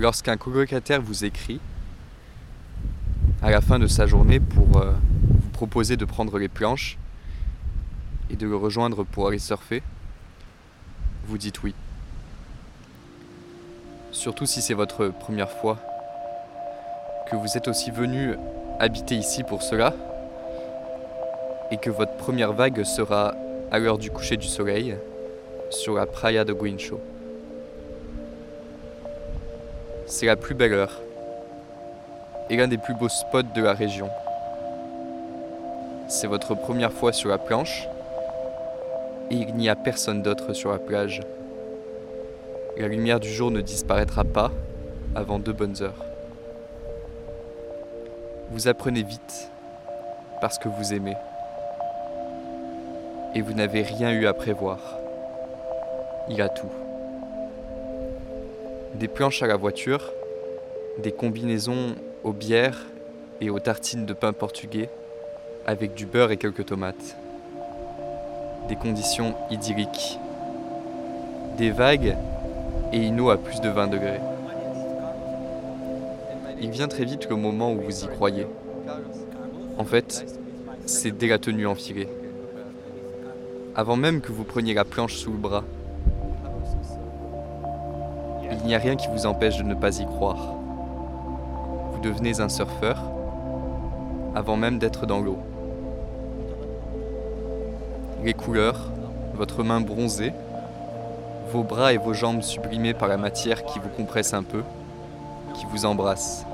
lorsqu'un colocataire vous écrit à la fin de sa journée pour euh, vous proposer de prendre les planches et de le rejoindre pour aller surfer, vous dites oui. Surtout si c'est votre première fois, que vous êtes aussi venu habiter ici pour cela, et que votre première vague sera à l'heure du coucher du soleil sur la Praia de Guincho. C'est la plus belle heure et l'un des plus beaux spots de la région. C'est votre première fois sur la planche et il n'y a personne d'autre sur la plage. La lumière du jour ne disparaîtra pas avant deux bonnes heures. Vous apprenez vite parce que vous aimez et vous n'avez rien eu à prévoir. Il a tout. Des planches à la voiture, des combinaisons aux bières et aux tartines de pain portugais avec du beurre et quelques tomates. Des conditions idylliques. Des vagues et une eau à plus de 20 degrés. Il vient très vite le moment où vous y croyez. En fait, c'est dès la tenue enfilée avant même que vous preniez la planche sous le bras. Il n'y a rien qui vous empêche de ne pas y croire. Vous devenez un surfeur avant même d'être dans l'eau. Les couleurs, votre main bronzée, vos bras et vos jambes sublimés par la matière qui vous compresse un peu, qui vous embrasse.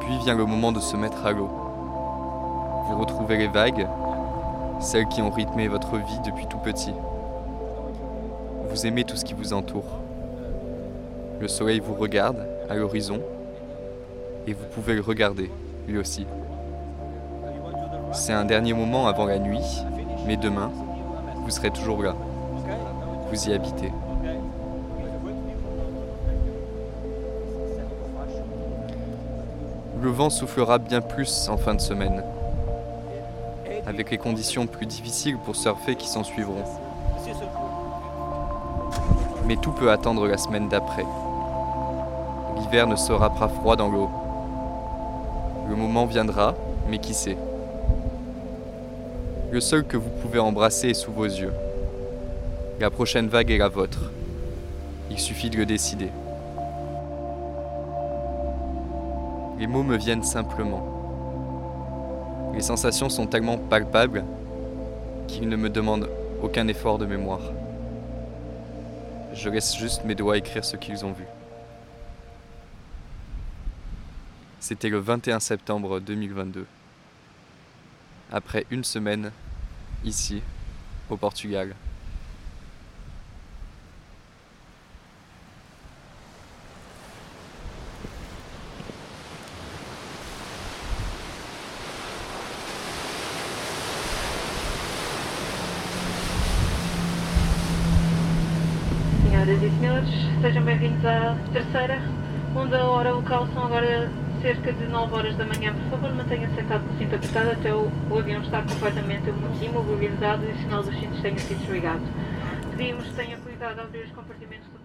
Puis vient le moment de se mettre à l'eau. Vous retrouvez les vagues, celles qui ont rythmé votre vie depuis tout petit. Vous aimez tout ce qui vous entoure. Le soleil vous regarde à l'horizon et vous pouvez le regarder, lui aussi. C'est un dernier moment avant la nuit, mais demain, vous serez toujours là. Vous y habitez. Le vent soufflera bien plus en fin de semaine avec les conditions plus difficiles pour surfer qui s'en suivront. Mais tout peut attendre la semaine d'après. L'hiver ne sera pas froid dans l'eau. Le moment viendra, mais qui sait Le seul que vous pouvez embrasser est sous vos yeux. La prochaine vague est la vôtre. Il suffit de le décider. Les mots me viennent simplement. Les sensations sont tellement palpables qu'ils ne me demandent aucun effort de mémoire. Je laisse juste mes doigts écrire ce qu'ils ont vu. C'était le 21 septembre 2022. Après une semaine, ici, au Portugal. Senhores, sejam bem-vindos à terceira, onde a hora local são agora cerca de 9 horas da manhã. Por favor, mantenha-se sentado com o cinto apertado até o, o avião estar completamente imobilizado e o sinal dos cintos tenha sido desligado. Pedimos que tenha cuidado ao abrir os compartimentos pois